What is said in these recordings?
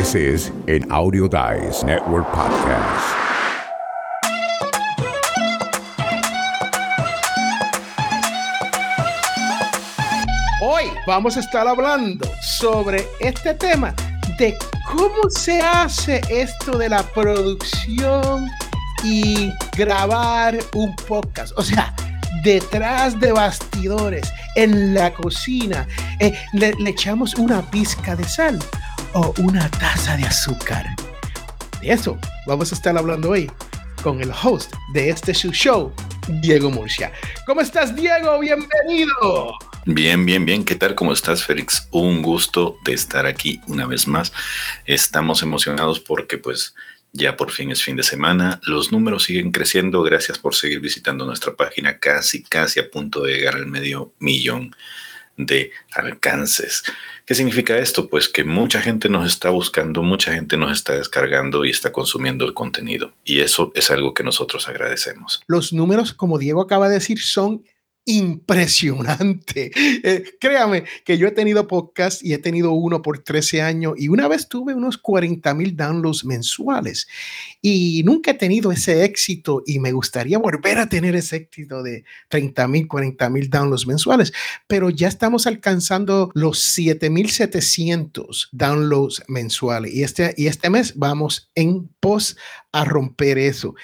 This is an Audio Dice Network podcast. Hoy vamos a estar hablando sobre este tema de cómo se hace esto de la producción y grabar un podcast. O sea, detrás de bastidores, en la cocina, eh, le, le echamos una pizca de sal o una taza de azúcar. De eso vamos a estar hablando hoy con el host de este show, Diego Murcia. ¿Cómo estás, Diego? Bienvenido. Bien, bien, bien. ¿Qué tal? ¿Cómo estás, Félix? Un gusto de estar aquí una vez más. Estamos emocionados porque pues ya por fin es fin de semana. Los números siguen creciendo. Gracias por seguir visitando nuestra página casi, casi a punto de llegar al medio millón de alcances. ¿Qué significa esto? Pues que mucha gente nos está buscando, mucha gente nos está descargando y está consumiendo el contenido. Y eso es algo que nosotros agradecemos. Los números, como Diego acaba de decir, son impresionante. Eh, créame que yo he tenido podcast y he tenido uno por 13 años y una vez tuve unos 40 mil downloads mensuales y nunca he tenido ese éxito y me gustaría volver a tener ese éxito de 30 mil, 40 mil downloads mensuales, pero ya estamos alcanzando los 7,700 downloads mensuales y este, y este mes vamos en pos a romper eso.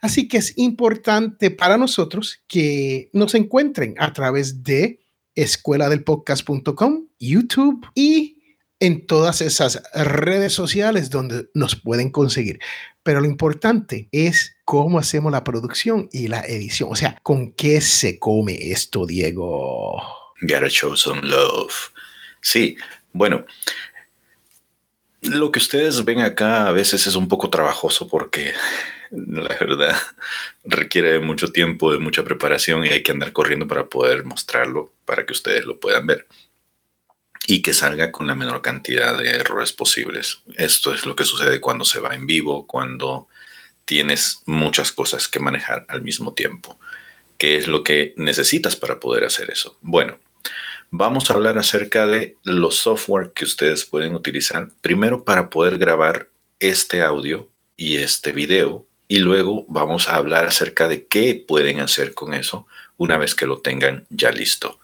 Así que es importante para nosotros que nos encuentren a través de escuela del podcast.com, YouTube y en todas esas redes sociales donde nos pueden conseguir. Pero lo importante es cómo hacemos la producción y la edición. O sea, ¿con qué se come esto, Diego? Gotta show some love. Sí, bueno, lo que ustedes ven acá a veces es un poco trabajoso porque la verdad requiere mucho tiempo, de mucha preparación y hay que andar corriendo para poder mostrarlo, para que ustedes lo puedan ver y que salga con la menor cantidad de errores posibles. Esto es lo que sucede cuando se va en vivo, cuando tienes muchas cosas que manejar al mismo tiempo. ¿Qué es lo que necesitas para poder hacer eso? Bueno, vamos a hablar acerca de los software que ustedes pueden utilizar, primero para poder grabar este audio y este video, y luego vamos a hablar acerca de qué pueden hacer con eso una vez que lo tengan ya listo.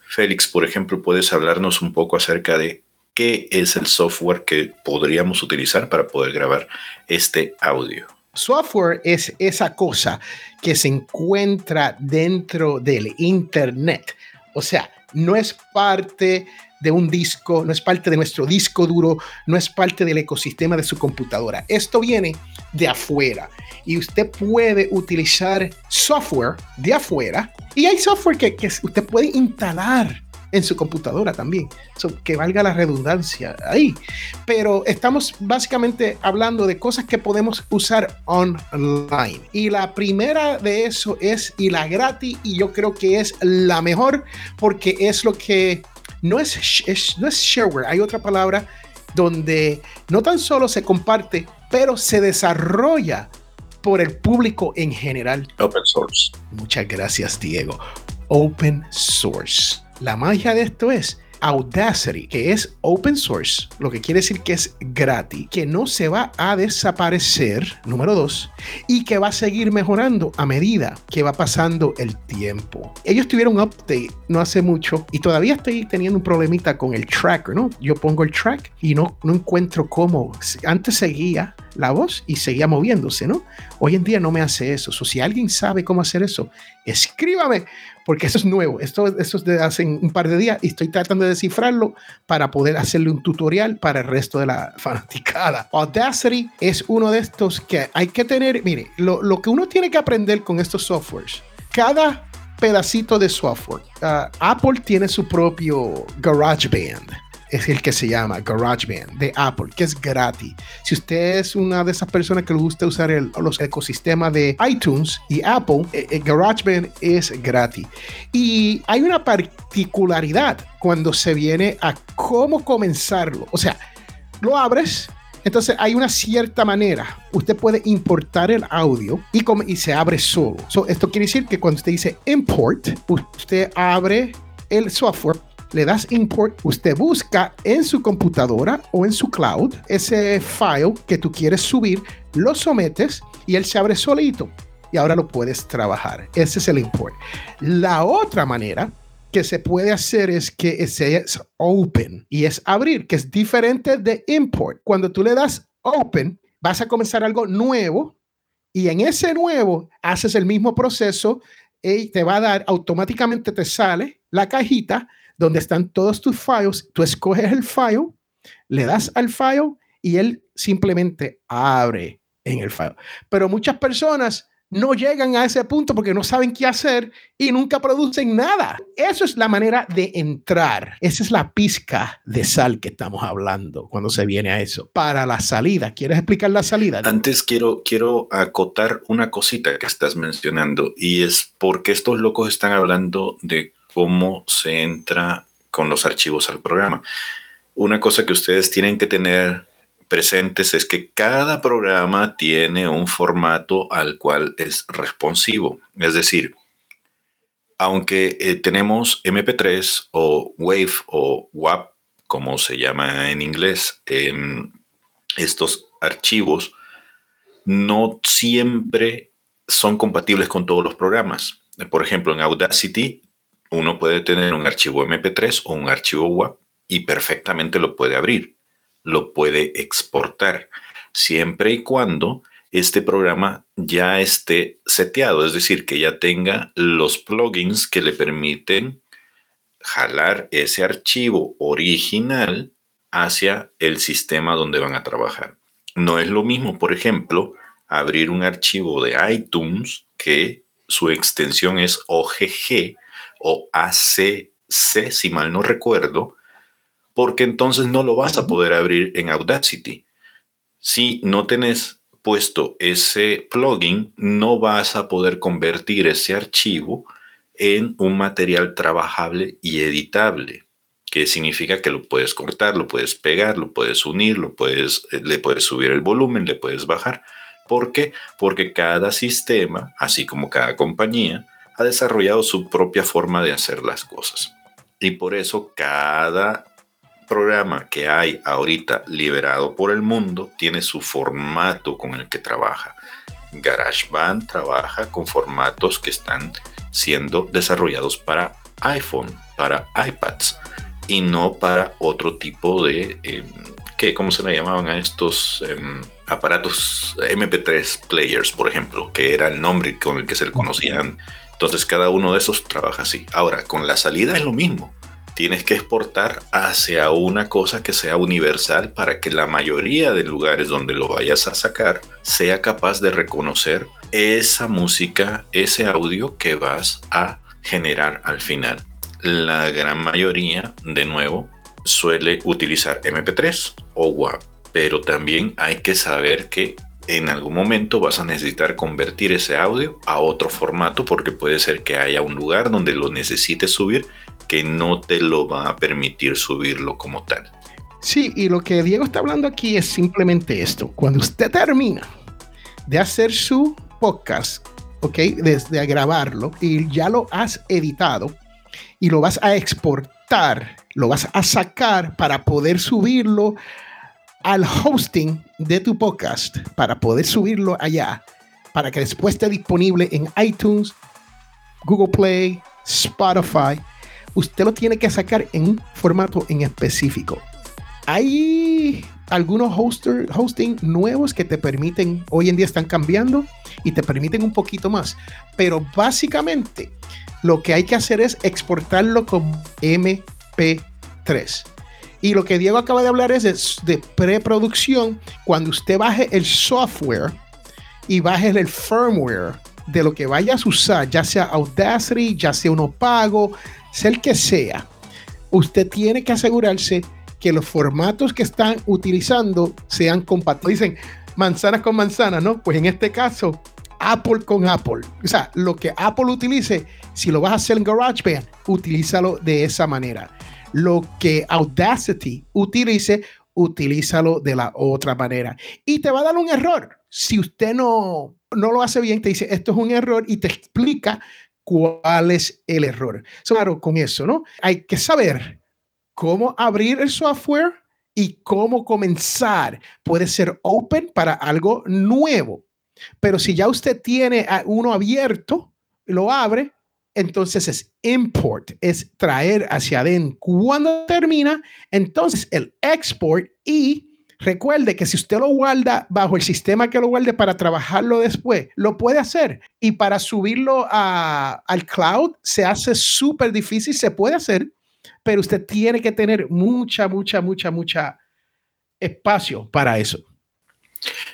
Félix, por ejemplo, puedes hablarnos un poco acerca de qué es el software que podríamos utilizar para poder grabar este audio. Software es esa cosa que se encuentra dentro del Internet. O sea, no es parte de un disco, no es parte de nuestro disco duro, no es parte del ecosistema de su computadora. Esto viene de afuera y usted puede utilizar software de afuera y hay software que, usted puede instalar en su computadora también, que valga la redundancia ahí. Pero estamos básicamente hablando de cosas que podemos usar online. Y la primera de eso es y la gratis y yo creo que es la mejor porque es lo que no es, no es shareware, hay otra palabra donde no tan solo se comparte, pero se desarrolla por el público en general. Open source. Muchas gracias, Diego. Open source. La magia de esto es Audacity, que es open source, lo que quiere decir que es gratis, que no se va a desaparecer, número dos, y que va a seguir mejorando a medida que va pasando el tiempo. Ellos tuvieron un update no hace mucho y todavía estoy teniendo un problemita con el tracker, ¿no? Yo pongo el track y no, no encuentro cómo. Antes seguía la voz y seguía moviéndose, ¿no? Hoy en día no me hace eso. si alguien sabe cómo hacer eso, escríbame, porque eso es nuevo. Esto, eso es de hace un par de días y estoy tratando de descifrarlo para poder hacerle un tutorial para el resto de la fanaticada. Audacity es uno de estos que hay que tener, mire, lo, lo que uno tiene que aprender con estos softwares, cada pedacito de software. Uh, Apple tiene su propio GarageBand es el que se llama GarageBand de Apple, que es gratis. Si usted es una de esas personas que le gusta usar los ecosistemas de iTunes y Apple, eh, eh, GarageBand es gratis. Y hay una particularidad cuando se viene a cómo comenzarlo. O sea, lo abres, entonces hay una cierta manera. Usted puede importar el audio y, y se abre solo. esto quiere decir que cuando usted dice import, usted abre el software le das import, usted busca en su computadora o en su cloud ese file que tú quieres subir, lo sometes y él se abre solito y ahora lo puedes trabajar. Ese es el import. La otra manera que se puede hacer es que ese es open y es abrir, que es diferente de import. Cuando tú le das open, vas a comenzar algo nuevo y en ese nuevo haces el mismo proceso y te va a dar automáticamente te sale la cajita donde están todos tus files. Tú escoges el file, le das al file y él simplemente abre en el file. Pero muchas personas no llegan a ese punto porque no saben qué hacer y nunca producen nada. Eso es la manera de entrar. Esa es la pizca de sal que estamos hablando cuando se viene a eso. Para la salida, ¿quieres explicar la salida? Antes quiero, quiero acotar una cosita que estás mencionando y es porque estos locos están hablando de cómo se entra con los archivos al programa. Una cosa que ustedes tienen que tener presentes es que cada programa tiene un formato al cual es responsivo. Es decir, aunque eh, tenemos MP3 o WAVE o WAP, como se llama en inglés, estos archivos no siempre son compatibles con todos los programas. Por ejemplo, en Audacity uno puede tener un archivo MP3 o un archivo WAP y perfectamente lo puede abrir lo puede exportar, siempre y cuando este programa ya esté seteado, es decir, que ya tenga los plugins que le permiten jalar ese archivo original hacia el sistema donde van a trabajar. No es lo mismo, por ejemplo, abrir un archivo de iTunes que su extensión es OGG o ACC, si mal no recuerdo, porque entonces no lo vas a poder abrir en Audacity. Si no tenés puesto ese plugin, no vas a poder convertir ese archivo en un material trabajable y editable, que significa que lo puedes cortar, lo puedes pegar, lo puedes unir, lo puedes, eh, le puedes subir el volumen, le puedes bajar. ¿Por qué? Porque cada sistema, así como cada compañía, ha desarrollado su propia forma de hacer las cosas. Y por eso cada programa que hay ahorita liberado por el mundo tiene su formato con el que trabaja. GarageBand trabaja con formatos que están siendo desarrollados para iPhone, para iPads y no para otro tipo de, eh, ¿qué? ¿cómo se le llamaban a estos em, aparatos MP3 players, por ejemplo, que era el nombre con el que se le conocían? Entonces cada uno de esos trabaja así. Ahora, con la salida es lo mismo tienes que exportar hacia una cosa que sea universal para que la mayoría de lugares donde lo vayas a sacar sea capaz de reconocer esa música, ese audio que vas a generar al final. La gran mayoría, de nuevo, suele utilizar MP3 o WAV, pero también hay que saber que en algún momento vas a necesitar convertir ese audio a otro formato porque puede ser que haya un lugar donde lo necesites subir que no te lo va a permitir subirlo como tal. Sí, y lo que Diego está hablando aquí es simplemente esto. Cuando usted termina de hacer su podcast, ¿ok? Desde grabarlo y ya lo has editado y lo vas a exportar, lo vas a sacar para poder subirlo al hosting de tu podcast, para poder subirlo allá, para que después esté disponible en iTunes, Google Play, Spotify usted lo tiene que sacar en un formato en específico. Hay algunos hosting nuevos que te permiten, hoy en día están cambiando y te permiten un poquito más, pero básicamente lo que hay que hacer es exportarlo como MP3. Y lo que Diego acaba de hablar es de, preproducción. Cuando usted baje el software y baje el firmware de lo que vayas a usar, ya sea Audacity, ya sea uno pago, sea el que sea, usted tiene que asegurarse que los formatos que están utilizando sean compatibles. Dicen manzana con manzana, ¿no? Pues en este caso, Apple con Apple. O sea, lo que Apple utilice, si lo vas a hacer en GarageBand, utilízalo de esa manera. Lo que Audacity utilice, utilízalo de la otra manera. Y te va a dar un error. Si usted no, no lo hace bien, te dice, esto es un error y te explica cuál es el error. Claro, con eso, ¿no? Hay que saber cómo abrir el software y cómo comenzar. Puede ser open para algo nuevo, pero si ya usted tiene uno abierto, lo abre, entonces es import, es traer hacia adentro. Cuando termina, entonces el export y Recuerde que si usted lo guarda bajo el sistema que lo guarde para trabajarlo después, lo puede hacer. Y para subirlo al cloud se hace súper difícil, se puede hacer, pero usted tiene que tener mucha, mucha, mucha, mucha espacio para eso.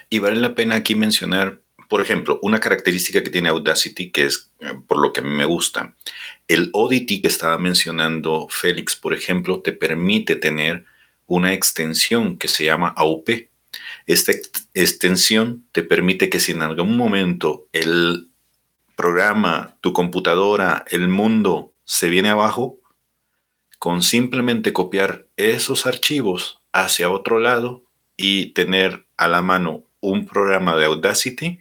Y vale la pena aquí mencionar, por ejemplo, una característica que tiene Audacity, que es eh, por lo que a mí me gusta. El Oddity que estaba mencionando Félix, por ejemplo, te permite tener una extensión que se llama AUP. Esta extensión te permite que si en algún momento el programa, tu computadora, el mundo se viene abajo, con simplemente copiar esos archivos hacia otro lado y tener a la mano un programa de Audacity,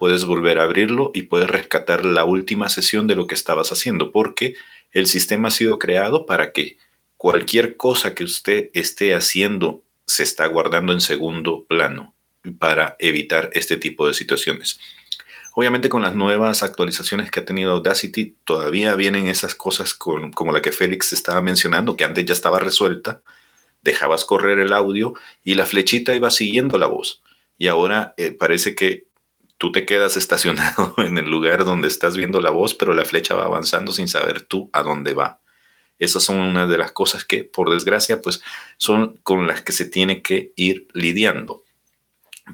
puedes volver a abrirlo y puedes rescatar la última sesión de lo que estabas haciendo, porque el sistema ha sido creado para que cualquier cosa que usted esté haciendo se está guardando en segundo plano para evitar este tipo de situaciones. Obviamente con las nuevas actualizaciones que ha tenido Audacity, todavía vienen esas cosas como la que Félix estaba mencionando, que antes ya estaba resuelta, dejabas correr el audio y la flechita iba siguiendo la voz. Y ahora eh, parece que tú te quedas estacionado en el lugar donde estás viendo la voz, pero la flecha va avanzando sin saber tú a dónde va. Esas son una de las cosas que, por desgracia, pues son con las que se tiene que ir lidiando.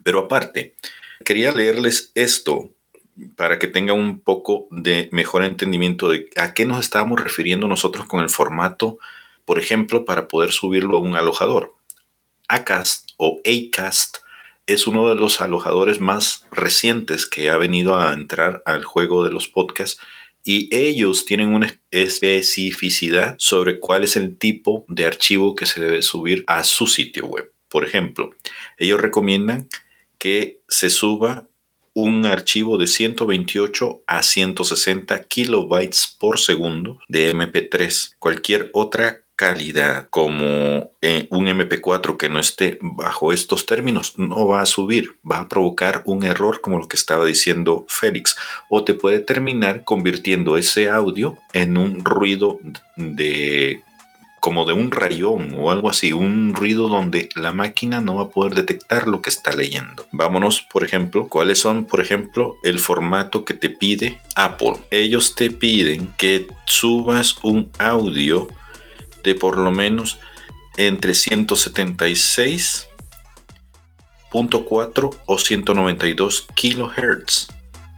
Pero aparte, quería leerles esto para que tengan un poco de mejor entendimiento de a qué nos estábamos refiriendo nosotros con el formato, por ejemplo, para poder subirlo a un alojador. Acast o Acast es uno de los alojadores más recientes que ha venido a entrar al juego de los podcasts y ellos tienen una especificidad sobre cuál es el tipo de archivo que se debe subir a su sitio web. Por ejemplo, ellos recomiendan que se suba un archivo de 128 a 160 kilobytes por segundo de MP3. Cualquier otra calidad como eh, un MP4 que no esté bajo estos términos no va a subir, va a provocar un error como lo que estaba diciendo Félix o te puede terminar convirtiendo ese audio en un ruido de como de un rayón o algo así, un ruido donde la máquina no va a poder detectar lo que está leyendo. Vámonos, por ejemplo, cuáles son, por ejemplo, el formato que te pide Apple. Ellos te piden que subas un audio de por lo menos entre 176.4 o 192 kilohertz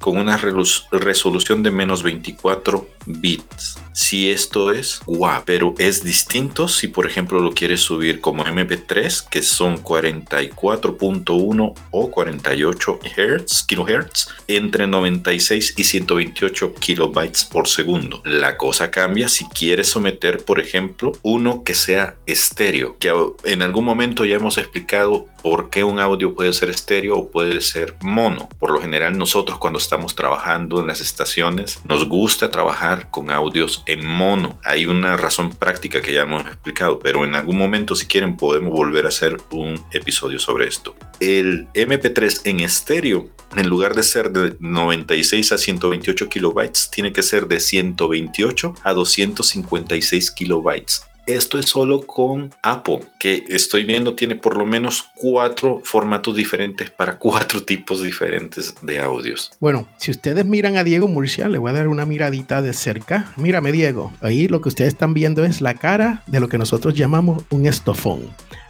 con una resolución de menos 24 bits. Si esto es guau, pero es distinto si por ejemplo lo quieres subir como MP3 que son 44.1 o 48 Hz, kilohertz entre 96 y 128 kilobytes por segundo. La cosa cambia si quieres someter por ejemplo uno que sea estéreo, que en algún momento ya hemos explicado por qué un audio puede ser estéreo o puede ser mono. Por lo general nosotros cuando estamos trabajando en las estaciones nos gusta trabajar con audios en mono. Hay una razón práctica que ya hemos explicado, pero en algún momento si quieren podemos volver a hacer un episodio sobre esto. El MP3 en estéreo, en lugar de ser de 96 a 128 kilobytes, tiene que ser de 128 a 256 kilobytes. Esto es solo con Apple, que estoy viendo tiene por lo menos cuatro formatos diferentes para cuatro tipos diferentes de audios. Bueno, si ustedes miran a Diego Murcia, le voy a dar una miradita de cerca. Mírame, Diego. Ahí lo que ustedes están viendo es la cara de lo que nosotros llamamos un estofón.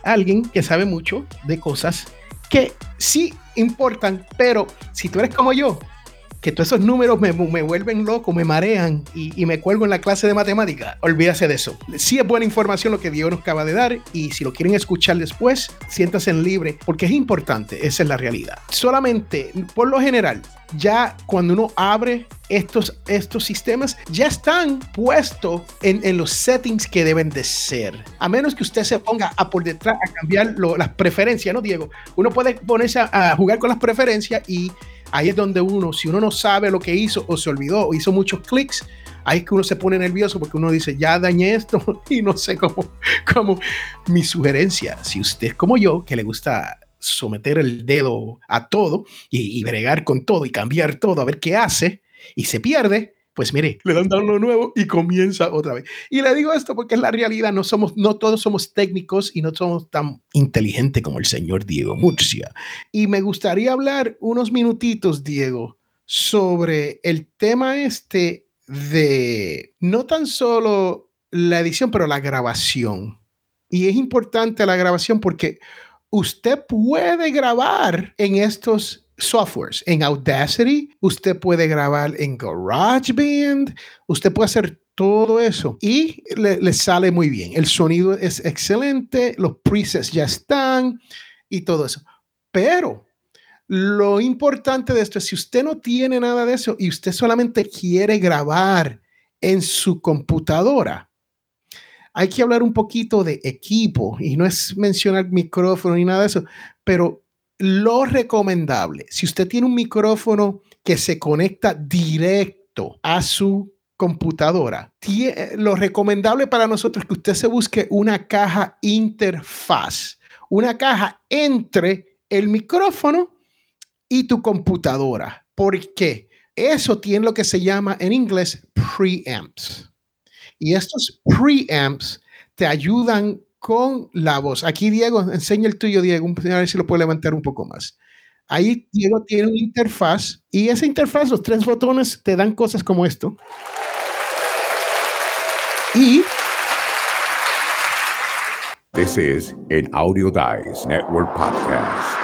Alguien que sabe mucho de cosas que sí importan, pero si tú eres como yo, que todos esos números me, me vuelven loco, me marean y, me cuelgo en la clase de matemática. Olvídase de eso. Sí es buena información lo que Diego nos acaba de dar y si lo quieren escuchar después, siéntanse libre porque es importante, esa es la realidad. Solamente, por lo general, ya cuando uno abre estos, estos sistemas, ya están puestos en, en, los settings que deben de ser. A menos que usted se ponga a por detrás a cambiar las preferencias, ¿no, Diego? Uno puede ponerse a, a jugar con las preferencias y ahí es donde uno, si uno no sabe lo que hizo o se olvidó o hizo muchos clics, ahí es que uno se pone nervioso porque uno dice, ya dañé esto y no sé cómo, cómo. Mi sugerencia, si usted es como yo, que le gusta someter el dedo a todo y, y bregar con todo y cambiar todo a ver qué hace y se pierde, pues mire, le dan lo nuevo y comienza otra vez. Y le digo esto porque es la realidad, no somos, no todos somos técnicos y no somos tan inteligentes como el señor Diego Murcia. Y me gustaría hablar unos minutitos, Diego, sobre el tema este de no tan solo la edición, pero la grabación. Y es importante la grabación porque usted puede grabar en estos softwares. En Audacity, usted puede grabar en GarageBand, usted puede hacer todo eso y le, sale muy bien. El sonido es excelente, los presets ya están y todo eso. Pero lo importante de esto es si usted no tiene nada de eso y usted solamente quiere grabar en su computadora, hay que hablar un poquito de equipo y no es mencionar micrófono ni nada de eso, pero lo recomendable, si usted tiene un micrófono que se conecta directo a su computadora, lo recomendable para nosotros es que usted se busque una caja interfaz, una caja entre el micrófono y tu computadora. ¿Por qué? Eso tiene lo que se llama en inglés preamps. Y estos preamps te ayudan con la voz. Aquí Diego, enseña el tuyo, Diego, a ver si lo puede levantar un poco más. Ahí Diego tiene una interfaz y esa interfaz, los tres botones, te dan cosas como esto. Y This is an Audio Dice Network podcast.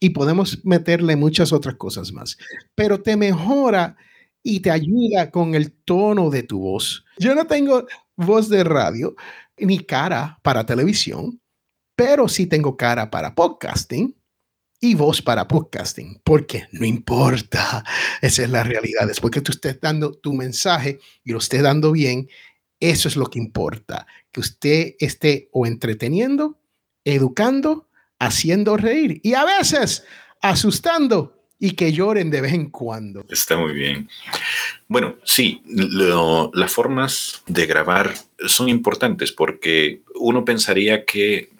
Y podemos meterle muchas otras cosas más. Pero te mejora y te ayuda con el tono de tu voz. Yo no tengo voz de radio, ni cara para televisión, pero sí tengo cara para podcasting y voz para podcasting, porque no importa, esa es la realidad. Después que tú estés dando tu mensaje y lo estés dando bien, eso es lo que importa, que usted esté o entreteniendo, educando, haciendo reír y a veces asustando y que lloren de vez en cuando. Está muy bien. Bueno, sí, las formas de grabar son importantes porque uno pensaría que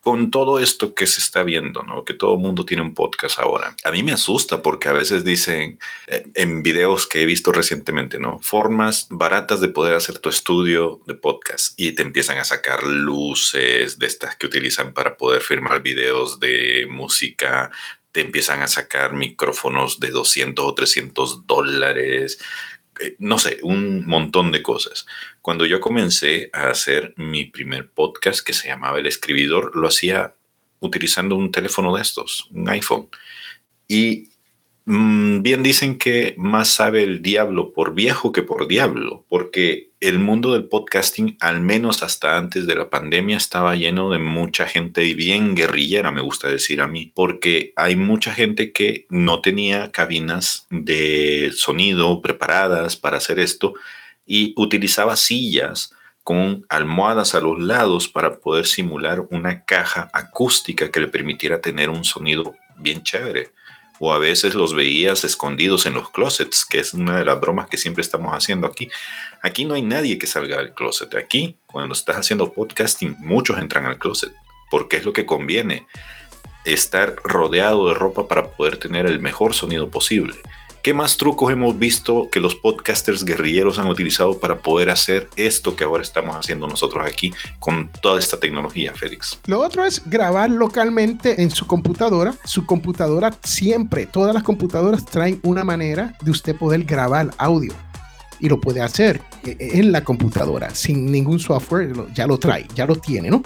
con todo esto que se está viendo, ¿no? Que todo el mundo tiene un podcast ahora. A mí me asusta porque a veces dicen eh, en videos que he visto recientemente, ¿no? Formas baratas de poder hacer tu estudio de podcast y te empiezan a sacar luces de estas que utilizan para poder firmar videos de música, te empiezan a sacar micrófonos de 200 o 300 dólares, no sé, un montón de cosas. Cuando yo comencé a hacer mi primer podcast que se llamaba El Escribidor, lo hacía utilizando un teléfono de estos, un iPhone. Y bien dicen que más sabe el diablo por viejo que por diablo, porque el mundo del podcasting, al menos hasta antes de la pandemia, estaba lleno de mucha gente bien guerrillera, me gusta decir a mí, porque hay mucha gente que no tenía cabinas de sonido preparadas para hacer esto y utilizaba sillas con almohadas a los lados para poder simular una caja acústica que le permitiera tener un sonido bien chévere o a veces los veías escondidos en los closets, que es una de las bromas que siempre estamos haciendo aquí. Aquí no hay nadie que salga del closet. Aquí, cuando estás haciendo podcasting, muchos entran al closet, porque es lo que conviene, estar rodeado de ropa para poder tener el mejor sonido posible. ¿Qué más trucos hemos visto que los podcasters guerrilleros han utilizado para poder hacer esto que ahora estamos haciendo nosotros aquí con toda esta tecnología, Félix? Lo otro es grabar localmente en su computadora. Su computadora siempre, todas las computadoras traen una manera de usted poder grabar audio y lo puede hacer e, e, en la computadora sin ningún software, ya lo trae, ya lo tiene, ¿no?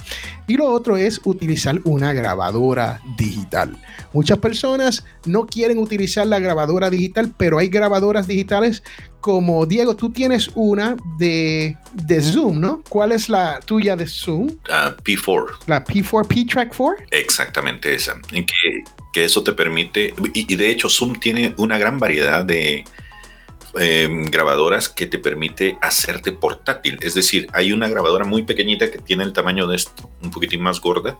Y lo otro es utilizar una grabadora digital. Muchas personas no quieren utilizar la grabadora digital, pero hay grabadoras digitales como Diego, tú tienes una de, de Zoom, ¿no? ¿Cuál es la tuya de Zoom? La P4. La P4, P-Track 4. Exactamente esa. Que, que eso te permite, y de hecho Zoom tiene una gran variedad de, Em, grabadoras que te permite hacerte portátil. Es decir, hay una grabadora muy pequeñita que tiene el tamaño de esto, un poquitín más gorda,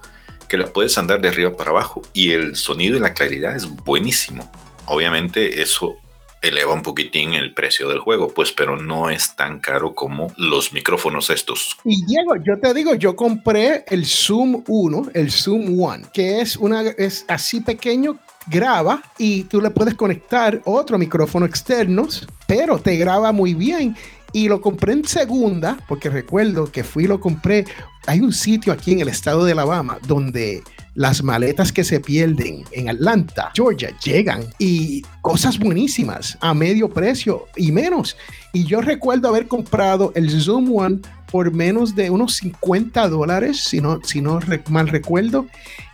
que la puedes andar de arriba para abajo y el sonido y la claridad es buenísimo. Obviamente eso eleva un poquitín el precio del juego, pues, pero no es tan caro como los micrófonos estos. Y Diego, yo te digo, yo compré el Zoom 1, el Zoom One, que es una es así pequeño, graba y tú le puedes conectar otro micrófono externo, pero te graba muy bien. Y lo compré en segunda, porque recuerdo que fui y lo compré. Hay un sitio aquí en el estado de Alabama donde las maletas que se pierden en Atlanta, Georgia, llegan y cosas buenísimas a medio precio y menos. Y yo recuerdo haber comprado el Zoom One por menos de unos 50 dólares, si no, si no mal recuerdo.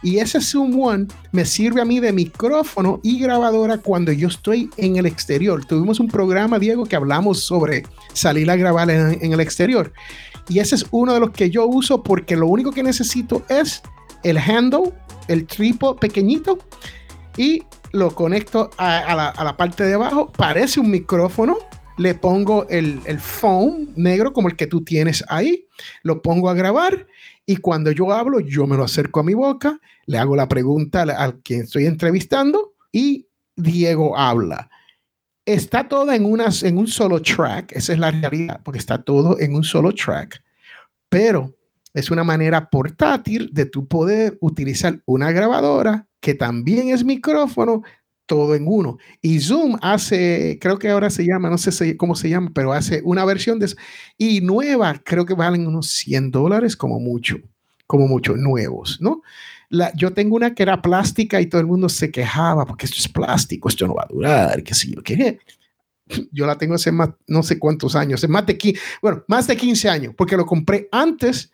Y ese Zoom One me sirve a mí de micrófono y grabadora cuando yo estoy en el exterior. Tuvimos un programa, Diego, que hablamos sobre salir a grabar en, en el exterior. Y ese es uno de los que yo uso porque lo único que necesito es el handle, el tripo pequeñito y lo conecto a, la, parte de abajo. Parece un micrófono. Le pongo el, el phone negro como el que tú tienes ahí. Lo pongo a grabar y cuando yo hablo, yo me lo acerco a mi boca, le hago la pregunta al, quien estoy entrevistando y Diego habla. Está todo en, en un solo track, esa es la realidad, porque está todo en un solo track, pero es una manera portátil de tu poder utilizar una grabadora que también es micrófono, todo en uno. Y Zoom hace, creo que ahora se llama, no sé cómo se llama, pero hace una versión de eso. Y nueva, creo que valen unos 100 dólares como mucho, como mucho, nuevos, ¿no? La, yo tengo una que era plástica y todo el mundo se quejaba porque esto es plástico, esto no va a durar, qué sé yo, qué. Yo la tengo hace más, no sé cuántos años, más de, bueno, más de 15 años, porque lo compré antes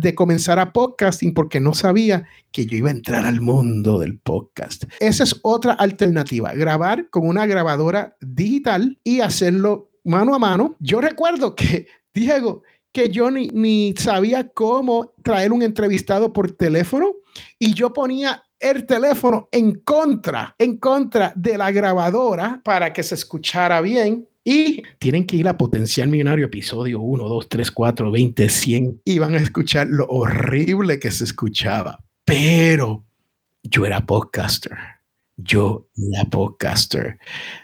de comenzar a podcasting porque no sabía que yo iba a entrar al mundo del podcast. Esa es otra alternativa, grabar con una grabadora digital y hacerlo mano a mano. Yo recuerdo que, Diego, que yo ni, ni sabía cómo traer un entrevistado por teléfono y yo ponía el teléfono en contra, en contra de la grabadora para que se escuchara bien y tienen que ir a Potencial Millonario, episodio 1, 2, 3, 4, 20, 100, y van a escuchar lo horrible que se escuchaba. Pero yo era podcaster. Yo era podcaster.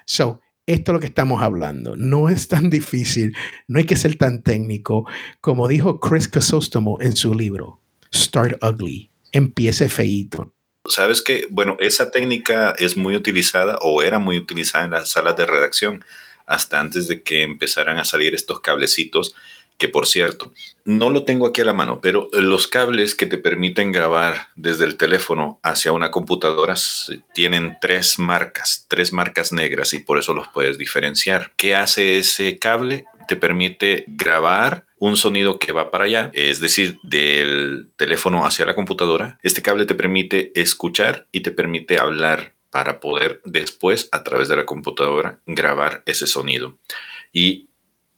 So, esto es lo que estamos hablando. No es tan difícil, no hay que ser tan técnico. Como dijo Chris Casostomo en su libro, Start Ugly, empiece feito. Sabes que, bueno, esa técnica es muy utilizada o era muy utilizada en las salas de redacción hasta antes de que empezaran a salir estos cablecitos, que por cierto, no lo tengo aquí a la mano, pero los cables que te permiten grabar desde el teléfono hacia una computadora tienen tres marcas, tres marcas negras y por eso los puedes diferenciar. ¿Qué hace ese cable? Te permite grabar un sonido que va para allá, es decir, del teléfono hacia la computadora. Este cable te permite escuchar y te permite hablar para poder después a través de la computadora grabar ese sonido. Y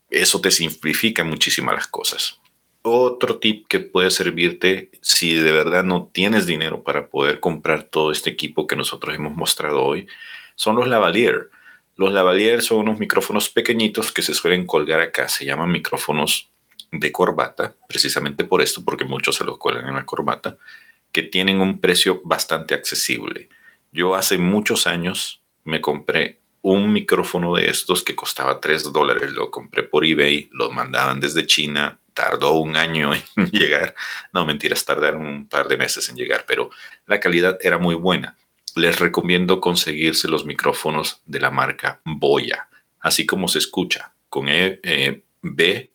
eso te simplifica muchísimas las cosas. Otro tip que puede servirte si de verdad no tienes dinero para poder comprar todo este equipo que nosotros hemos mostrado hoy son los lavalier. Los lavalier son unos micrófonos pequeñitos que se suelen colgar acá, se llaman micrófonos de corbata, precisamente por esto, porque muchos se los cuelgan en la corbata, que tienen un precio bastante accesible. Yo hace muchos años me compré un micrófono de estos que costaba 3 dólares. Lo compré por eBay, lo mandaban desde China. Tardó un año en llegar. No, mentiras, tardaron un par de meses en llegar, pero la calidad era muy buena. Les recomiendo conseguirse los micrófonos de la marca Boya, así como se escucha, con E, e B,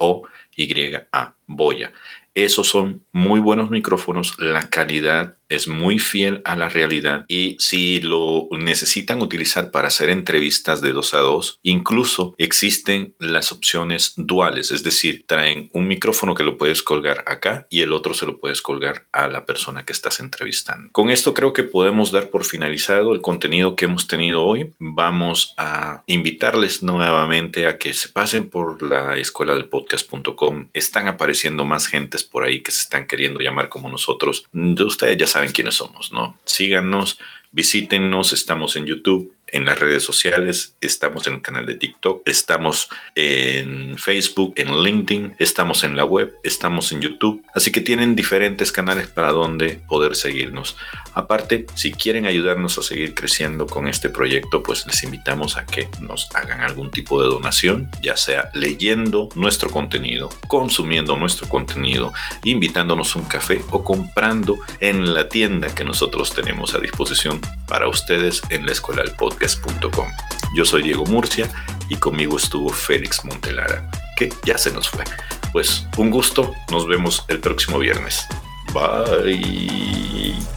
O, Y, A, Boya. Esos son muy buenos micrófonos, la calidad es muy fiel a la realidad y si lo necesitan utilizar para hacer entrevistas de dos a dos, incluso existen las opciones duales, es decir, traen un micrófono que lo puedes colgar acá y el otro se lo puedes colgar a la persona que estás entrevistando. Con esto creo que podemos dar por finalizado el contenido que hemos tenido hoy. Vamos a invitarles nuevamente a que se pasen por la escuela del podcast.com. Están apareciendo más gentes por ahí que se están queriendo llamar como nosotros. Ustedes ya saben quiénes somos, ¿no? Síganos, visítennos, estamos en YouTube, en las redes sociales, estamos en el canal de TikTok, estamos en Facebook, en LinkedIn, estamos en la web, estamos en YouTube, así que tienen diferentes canales para donde poder seguirnos. Aparte, si quieren ayudarnos a seguir creciendo con este proyecto, pues les invitamos a que nos hagan algún tipo de donación, ya sea leyendo nuestro contenido, consumiendo nuestro contenido, invitándonos un café o comprando en la tienda que nosotros tenemos a disposición para ustedes en la escuela del podcast.com. Yo soy Diego Murcia y conmigo estuvo Félix Montelara, que ya se nos fue. Pues un gusto, nos vemos el próximo viernes. Bye.